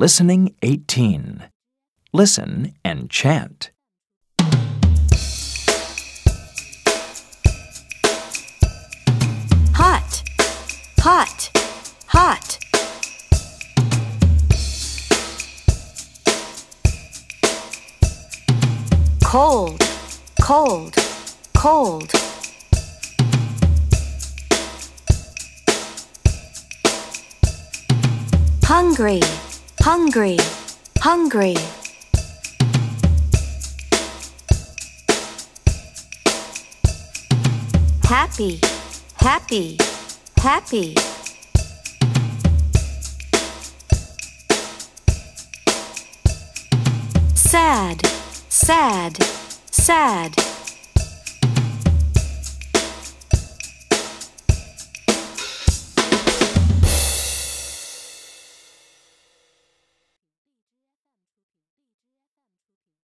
Listening 18. Listen and chant. hot, hot, hot. Cold, cold, cold. Hungry, hungry, hungry. Happy, happy, happy. Sad, sad, sad.